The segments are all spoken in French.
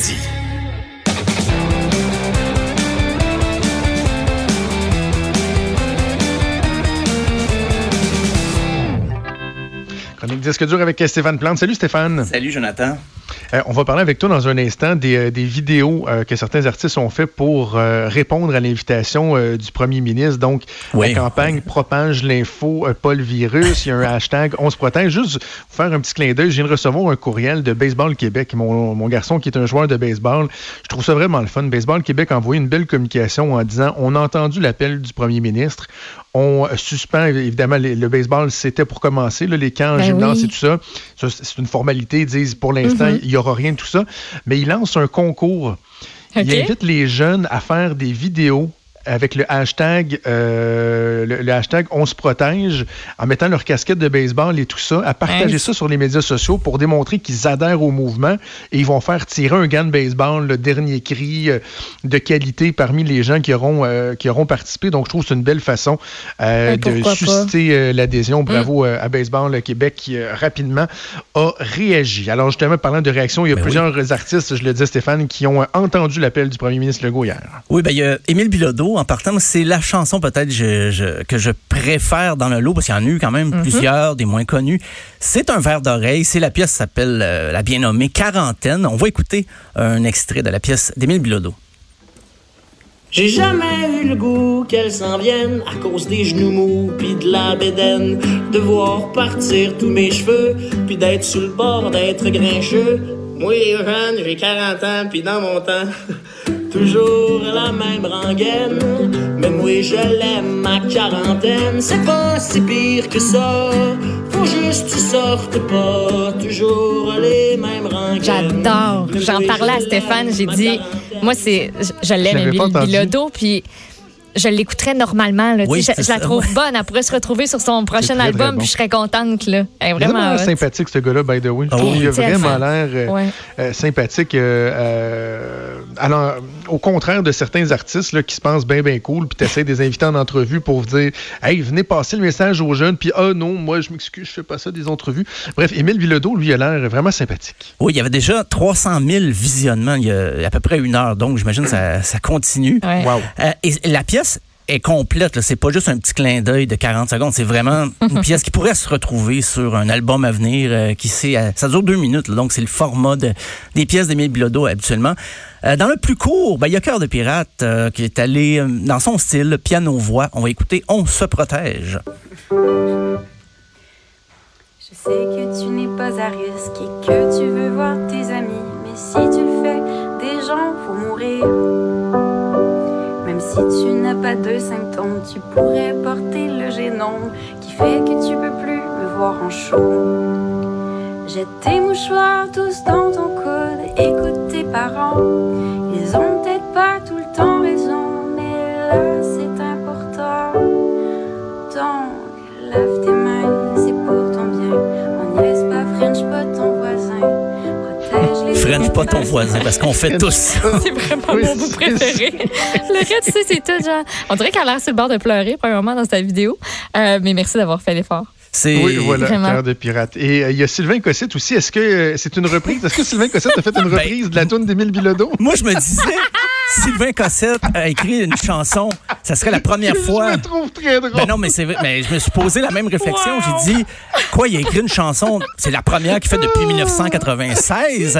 Normandie. Chronique Disque dur avec Stéphane Plante. Salut Stéphane. Salut Jonathan. Euh, on va parler avec toi dans un instant des, euh, des vidéos euh, que certains artistes ont fait pour euh, répondre à l'invitation euh, du premier ministre. Donc, Oui. la campagne propage l'info, euh, pas le virus. Il y a un hashtag On se protège. Juste pour faire un petit clin d'œil, je viens de recevoir un courriel de Baseball Québec. Mon, mon garçon qui est un joueur de baseball. Je trouve ça vraiment le fun. Baseball Québec a envoyé une belle communication en disant On a entendu l'appel du premier ministre. On suspend, évidemment, les- le baseball, c'était pour commencer, là, les camps en Ben gymnase et tout ça. Ça, c'est une formalité. Ils disent pour l'instant, Mhm. il n'y aura rien de tout ça. Mais il lance un concours. Il OK. invite les jeunes à faire des vidéos avec le hashtag, euh, le, le hashtag On se protège, en mettant leur casquette de baseball et tout ça, à partager Hein? ça sur les médias sociaux pour démontrer qu'ils adhèrent au mouvement et ils vont faire tirer un gant de baseball, le dernier cri euh, de qualité parmi les gens qui auront, euh, qui auront participé. Donc, je trouve que c'est une belle façon euh, de susciter euh, l'adhésion. Bravo euh, à Baseball Québec qui euh, rapidement a réagi. Alors, justement, parlant de réaction, il y a Ben plusieurs artistes, je le disais Stéphane, qui ont entendu l'appel du premier ministre Legault hier. Oui, ben il y a Émile Bilodeau en partant. C'est la chanson peut-être je- je- que je préfère dans le lot parce qu'il y en a eu quand même plusieurs, des moins connus. C'est un verre d'oreille. C'est la pièce qui s'appelle euh, la bien nommée Quarantaine. On va écouter un extrait de la pièce d'Émile Bilodeau. J'ai jamais eu le goût qu'elle s'en vienne à cause des genoux mous pis de la bédaine. De voir partir tous mes cheveux puis d'être sur le bord d'être grincheux. Moi, jeune, j'ai 40 ans pis dans mon temps, toujours la même rengaine. Mais moi, je l'aime ma quarantaine. C'est pas si pire que ça. Faut juste que tu sortes pas. Toujours les mêmes rengaines. J'adore. J'en parlais à Stéphane. J'ai dit, moi, c'est, je- l'aime. Bilodeau, puis je l'écouterais normalement. Là, Oui, je, je la trouve ouais. bonne. Elle pourrait se retrouver sur son prochain très, très album, bon. puis je serais contente. Là. Elle est Il est vraiment sympathique, ce gars-là, by the way. Oh, trouve qu'il a vraiment l'air euh, Ouais. euh, sympathique. euh, alors, au contraire de certains artistes là, qui se pensent bien, bien cool, puis tu essaies des invités en entrevue pour vous dire Hey, venez passer le message aux jeunes, puis ah non, moi, je m'excuse, je fais pas ça des entrevues. Bref, Émile Bilodeau, lui, a l'air vraiment sympathique. Oui, il y avait déjà 300 000 visionnements il y a à peu près une heure, donc j'imagine que ça, ça continue. Ouais. Wow. Euh, et la pièce est complète. C'est pas juste un petit clin d'œil de 40 secondes. C'est vraiment une pièce qui pourrait se retrouver sur un album à venir. euh, qui sait, euh, ça dure deux minutes. là. donc, c'est le format de- des pièces d'Émile Bilodeau habituellement. Euh, dans le plus court, ben, il y a Cœur de pirate euh, qui est allé euh, dans son style, piano-voix. On va écouter On se protège. Je sais que tu n'es pas à risque et que tu veux voir tes amis. Mais si tu le fais, des gens vont mourir. Si tu n'as pas de symptômes, tu pourrais porter le génome qui fait que tu peux plus me voir en show. Jette tes mouchoirs tous dans ton coude, écoute tes parents. Pas ton voisin, parce qu'on fait tous ça. C'est vraiment Oui, mon bout préféré. le reste, tu sais, c'est tout, genre. On dirait qu'elle a l'air sur le bord de pleurer, premièrement, dans sa vidéo. Euh, mais merci d'avoir fait l'effort. C'est Oui, voilà. Cœur de pirate. Et euh, il y a Sylvain Cossette aussi. Est-ce que euh, c'est une reprise? Est-ce que Sylvain Cossette a fait une Ben- reprise de la tune d'Émile Bilodeau? Moi, je me disais, Sylvain Cossette a écrit une chanson, ça serait la première fois. Je me trouve très drôle. Ben non, mais c'est vrai. Mais je me suis posé la même réflexion. J'ai dit, quoi, il a écrit une chanson, c'est la première qu'il fait depuis 1996.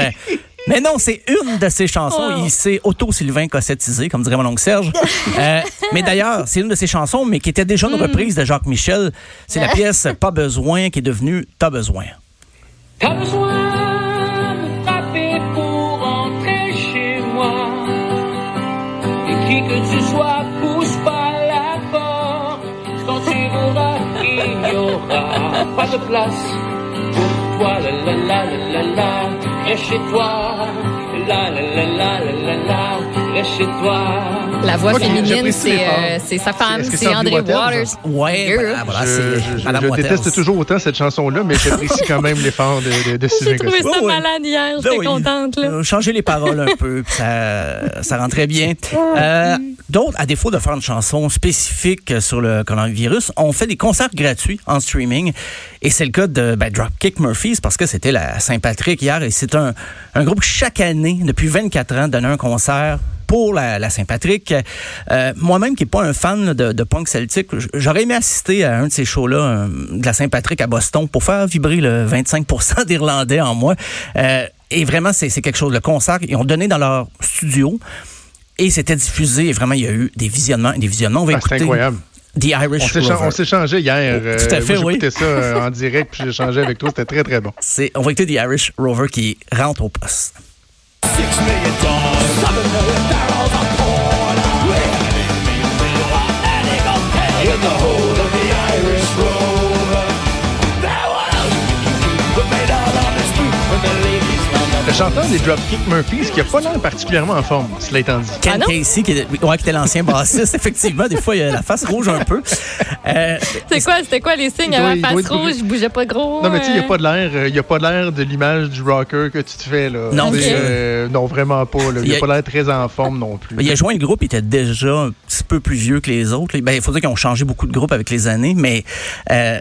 Mais non, c'est une de ses chansons. Il s'est auto-Sylvain Cossettisé, comme dirait mon oncle Serge. Euh, mais d'ailleurs, c'est une de ses chansons, mais qui était déjà une reprise de Jacques Michel. C'est la pièce Pas besoin qui est devenue T'as besoin. T'as besoin de frapper pour rentrer chez moi. Et qui que tu sois, pousse pas la porte. Quand tu il n'y aura pas de place pour toi. La la la la la la, reste chez toi. La la la la la la la, chez toi. La voix Ok, féminine, c'est euh, c'est sa femme, c'est c'est André Waters? Waters. Ouais, Yeah. voilà, voilà, je, c'est je- je- Madame je Waters. déteste toujours autant cette chanson-là, mais j'apprécie quand même l'effort de, de, de Sylvain J'ai trouvé ça malade hier, Ben j'étais oui. contente. Là. Euh, changer les paroles un peu, puis ça, ça rend très bien. Euh, D'autres, à défaut de faire une chanson spécifique sur le coronavirus, ont fait des concerts gratuits en streaming. Et c'est le cas de ben, Dropkick Murphys parce que c'était la Saint-Patrick hier et c'est un, un groupe qui, chaque année, depuis 24 ans, donne un concert pour la, la Saint-Patrick. Euh, Moi-même, qui n'est pas un fan de, de punk celtique, j'aurais aimé assister à un de ces shows-là, euh, de la Saint-Patrick à Boston, pour faire vibrer le 25% d'Irlandais en moi. Euh, et vraiment, c'est quelque chose. Le concert, ils ont donné dans leur studio et c'était diffusé. Et vraiment, il y a eu des visionnements et des visionnements. On va Ah, écouter incroyable. The On Irish on s'échangeait hier. euh, Tout à fait, moi, oui. Ça euh, en direct, puis j'échangeais avec toi. C'était très, très bon. On va écouter The Irish Rover qui rentre au poste. Le chanteur des Dropkick Murphys, qui a pas l'air particulièrement en forme, cela étant dit. Ken Ah? Casey, qui, est- ouais, qui était l'ancien bassiste, effectivement, des fois, il a la face rouge un peu. Euh, C'est quoi, c'était quoi les signes Il avant il doit face être- rouge, je bougeais pas gros. Non, mais tu sais, il n'y euh, a pas de l'air, il y a pas l'air de l'image du rocker que tu te fais, là. Non, euh, non, vraiment pas, là. Il Il y a a- pas l'air très en forme non plus. Il a joint le groupe, il était déjà un petit peu plus vieux que les autres. Ben, il faut dire qu'ils ont changé beaucoup de groupes avec les années, mais euh,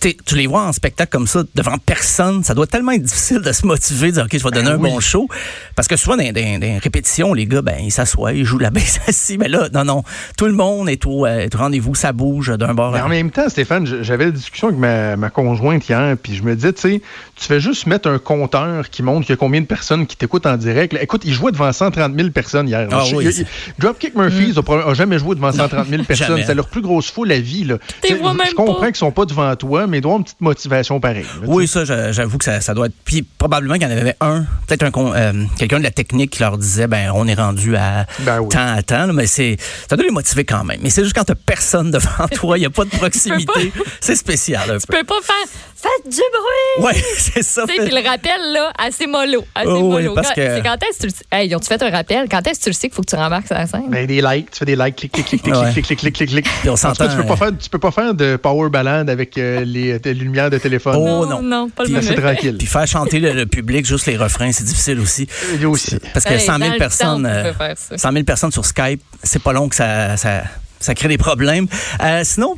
tu les vois en spectacle comme ça, devant personne, ça doit tellement être difficile de se motiver, de dire, OK, je vais donner Ben un oui. bon show. Parce que souvent, dans, dans- dans les répétitions, les gars, ben, ils s'assoient, ils jouent la baisse assis. Mais là, non, non, tout le monde est au, euh, rendez-vous, ça bouge d'un bord Mais à en même temps, Stéphane, j'avais la discussion avec ma, ma conjointe hier, puis je me disais, tu sais, tu fais juste mettre un compteur qui montre qu'il y a combien de personnes qui t'écoutent en direct. Là, écoute, il jouait devant 130 000 personnes hier. Ah Je- oui, il- c'est- Dropkick Murphys a probablement- a, jamais joué devant 130 000 personnes. C'est leur plus grosse foule à vie. Là. Je comprends qu'ils sont pas devant toi, mais ils doivent avoir une petite motivation pareille. là, Oui, ça, j'a- j'avoue que ça, ça doit être. Puis probablement qu'il y en avait un, peut-être un euh, quelqu'un de la technique qui leur disait, ben, on est rendu à Ben oui. temps à temps, là, mais c'est, ça doit les motiver quand même. Mais c'est juste quand t'as personne devant toi, il n'y a pas de proximité. C'est spécial un Tu peu. peux pas faire Faites du bruit! Ouais, c'est ça. Tu sais, puis le rappel, là, assez mollo. Assez Oh, oui, mollo. parce Quand- que- C'est quand est-ce que tu le sais? Hey, ils ont-tu fait un rappel? Quand est-ce que tu le sais qu'il faut que tu rembarques sur la scène? Ben, des likes, tu fais des likes, clic, clic, clic, clic, Ouais. clic, clic, clic, clic, clic. Puis on s'entend, tu peux pas euh, faire, tu peux pas faire de power ballade avec euh, les, les lumières de téléphone. Oh, non, non. non, pas le c'est tranquille. Puis faire chanter le, le public, juste les refrains, c'est difficile aussi. Il y a aussi. Parce que Hey, 100 dans 000 le personnes, temps, on euh, peut faire ça. 100 000 personnes sur Skype, c'est pas long que ça, ça, ça crée des problèmes. Euh, sinon,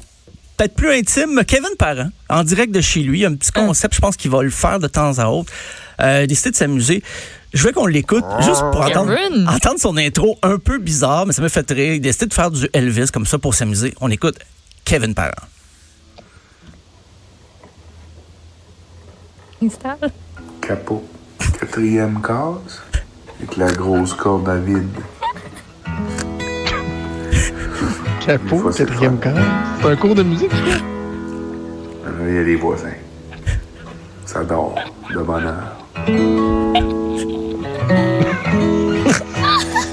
peut-être plus intime, Kevin Parent, en direct de chez lui, un petit Hum. concept, je pense qu'il va le faire de temps à autre. Euh, décidé de s'amuser. Je veux qu'on l'écoute juste pour entendre son intro un peu bizarre, mais ça me fait rire. Il décide de faire du Elvis comme ça pour s'amuser. On écoute Kevin Parent. Installe. Capot. Quatrième case. Avec la grosse corde à vide. Des Capot, fois, c'est quatrième case. C'est un cours de musique, ça? Là, Il y a les voisins. Ça dort de bonne heure.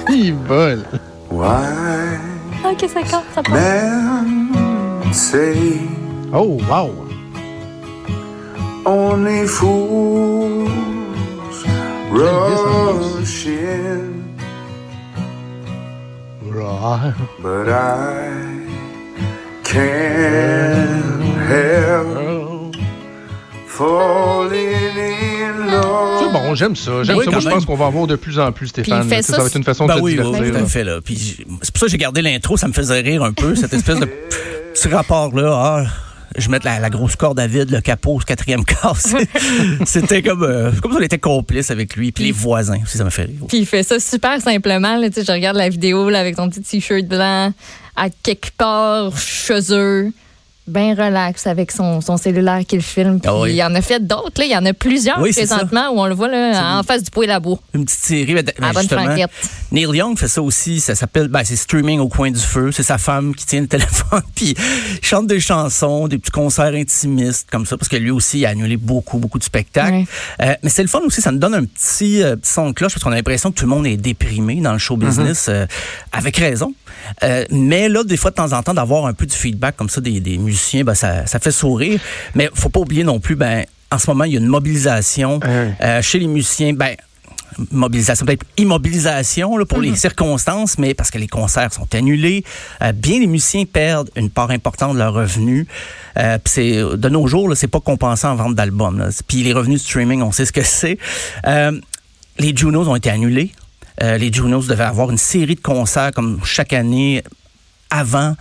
Il vole. Ouais, Ok, ça compte, ça part. say Oh, wow. on est fools rushing. Right. But I can't help falling in love. C'est bon, j'aime ça. J'aime Oui, ça. Moi, quand je même. pense qu'on va en voir de plus en plus, Stéphane. Ça ça va être une façon de Ben se oui, oui, divertir. oui, tout là. à fait. Là. Puis c'est pour ça que j'ai gardé l'intro, ça me faisait rire un peu, cette espèce de petit rapport-là. Ah, je mets la, la grosse corde à vide, le capot, ce quatrième casse. C'était comme, euh, comme si on était complice avec lui. Puis les voisins aussi, ça me fait rire. Puis il fait ça super simplement. Là, je regarde la vidéo là, avec ton petit t-shirt blanc, à quelque part chez eux, bien relax avec son, son cellulaire qu'il filme. Puis Ah oui. il y en a fait d'autres. Il y en a plusieurs Oui, présentement où on le voit là, en face du poêle à bois. Une petite série. ben, À bonne justement, franquette. Neil Young fait ça aussi. Ça s'appelle, ben, c'est streaming au coin du feu. C'est sa femme qui tient le téléphone puis il chante des chansons, des petits concerts intimistes comme ça parce que lui aussi il a annulé beaucoup, beaucoup de spectacles. Euh, mais c'est le fun aussi. Ça nous donne un petit, euh, petit son de cloche parce qu'on a l'impression que tout le monde est déprimé dans le show business euh, avec raison. Mais là, des fois, de temps en temps, d'avoir un peu du feedback comme ça des, des musiciens, ben, ça, ça fait sourire. Mais faut pas oublier non plus, ben, en ce moment, il y a une mobilisation Ouais. euh, chez les musiciens. Ben, mobilisation, peut-être immobilisation là, pour les Mhm. circonstances, mais parce que les concerts sont annulés. Euh, bien des musiciens perdent une part importante de leurs revenus. Euh, c'est de nos jours, c'est pas compensé en vente d'albums. Puis les revenus de streaming, on sait ce que c'est. Euh, les Junos ont été annulés. Les Junos devaient avoir une série de concerts comme chaque année avant.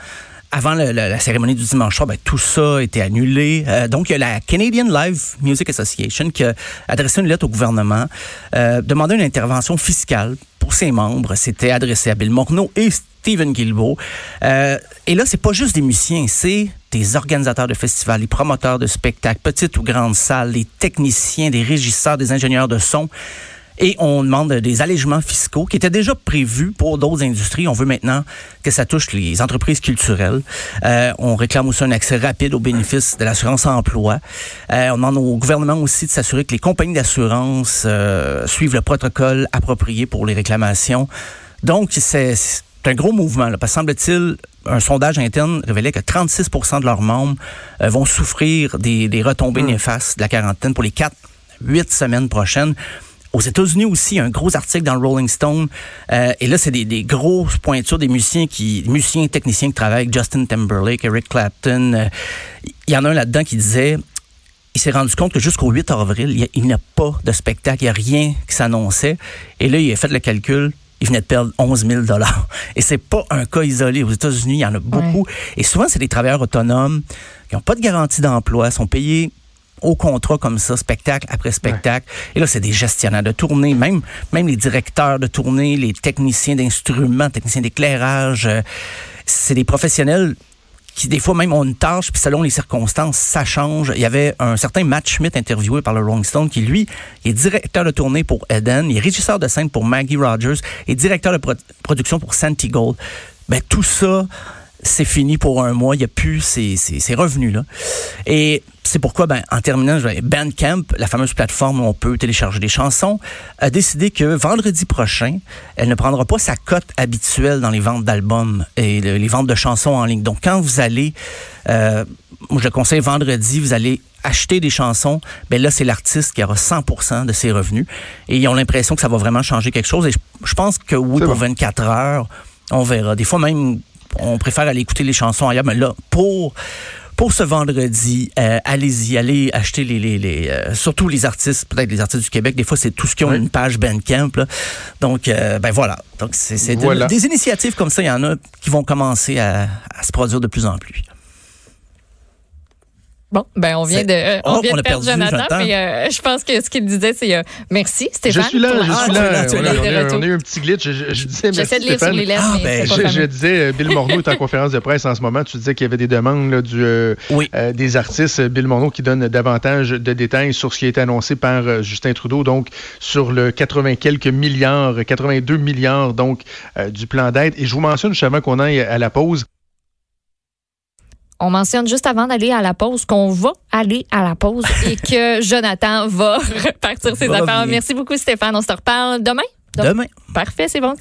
Avant la cérémonie du dimanche soir, ben, tout ça a été annulé. Euh, donc, il la Canadian Live Music Association qui a adressé une lettre au gouvernement, euh, demandant une intervention fiscale pour ses membres. C'était adressé à Bill Morneau et Stephen Guilbeault. Euh, et là, c'est pas juste des musiciens, c'est des organisateurs de festivals, les promoteurs de spectacles, petites ou grandes salles, les techniciens, des régisseurs, des ingénieurs de son. Et on demande des allègements fiscaux qui étaient déjà prévus pour d'autres industries. On veut maintenant que ça touche les entreprises culturelles. Euh, on réclame aussi un accès rapide aux bénéfices de l'assurance emploi. Euh, on demande au gouvernement aussi de s'assurer que les compagnies d'assurance euh, suivent le protocole approprié pour les réclamations. Donc, c'est un gros mouvement. Là, parce semble-t-il, un sondage interne révélait que 36 de leurs membres euh, vont souffrir des, des retombées néfastes de la quarantaine pour les 4, 8 semaines prochaines. Aux États-Unis aussi, il y a un gros article dans le Rolling Stone. Euh, et là, c'est des, des grosses pointures des musiciens qui, musiciens techniciens qui travaillent avec Justin Timberlake, Eric Clapton. Euh, Il y en a un là-dedans qui disait il s'est rendu compte que jusqu'au 8 avril, il a- n'y a pas de spectacle, il n'y a rien qui s'annonçait. Et là, il a fait le calcul. Il venait de perdre 11 000 Et c'est pas un cas isolé. Aux États-Unis, il y en a beaucoup. Et souvent, c'est des travailleurs autonomes qui n'ont pas de garantie d'emploi, sont payés au contrat comme ça, spectacle après spectacle. Et là, c'est des gestionnaires de tournée, même, même les directeurs de tournée, les techniciens d'instruments, techniciens d'éclairage. euh, c'est des professionnels qui des fois même ont une tâche, puis selon les circonstances, ça change. Il y avait un certain Matt Schmidt interviewé par le Rolling Stone qui, lui, est directeur de tournée pour Eden, il est régisseur de scène pour Maggie Rogers et directeur de pro- production pour Santi Gold. Ben, tout ça, c'est fini pour un mois. Il n'y a plus ces, ces, ces revenus-là. Et c'est pourquoi, ben, en terminant, Bandcamp, la fameuse plateforme où on peut télécharger des chansons, a décidé que vendredi prochain, elle ne prendra pas sa cote habituelle dans les ventes d'albums et le- les ventes de chansons en ligne. Donc, quand vous allez, euh, moi, je conseille vendredi, vous allez acheter des chansons, ben là, c'est l'artiste qui aura 100% de ses revenus. Et ils ont l'impression que ça va vraiment changer quelque chose. Et je, je pense que oui, pour bon. 24 heures, on verra. Des fois même, on préfère aller écouter les chansons ailleurs, mais là, pour pour ce vendredi, euh, allez-y, allez acheter les, les, les euh, surtout les artistes, peut-être les artistes du Québec. Des fois, c'est tout ce qui ont Oui. une page Bandcamp. Là. Donc, euh, ben voilà. Donc, c'est c'est de- Voilà. des initiatives comme ça. Il y en a qui vont commencer à, à se produire de plus en plus. Bon, ben on vient de, euh, on Oh, vient on de a perdre perdu Jonathan, Jonathan. mais euh, je pense que ce qu'il disait, c'est euh, merci Stéphane. Je suis là, je suis Ah, là. es On là. a- De on a- retour. on a eu un petit glitch. Je, je- je disais J'essaie merci de lire sur Stéphane. les lettres, Ah, mais ben, Je, pas je fameux. disais, euh, Bill Morneau est en conférence de presse en ce moment. Tu disais qu'il y avait des demandes là, du, euh, Oui. euh, des artistes. Bill Morneau qui donne davantage de détails sur ce qui a été annoncé par euh, Justin Trudeau, donc sur le 80 quelques milliards, 82 milliards donc euh, du plan d'aide. Et je vous mentionne juste avant qu'on aille à la pause, On mentionne juste avant d'aller à la pause qu'on va aller à la pause et que Jonathan va repartir ses affaires. bien. Merci beaucoup Stéphane. On se reparle demain. Demain. Parfait, c'est bon.